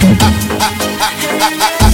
Ha ha ha ha ha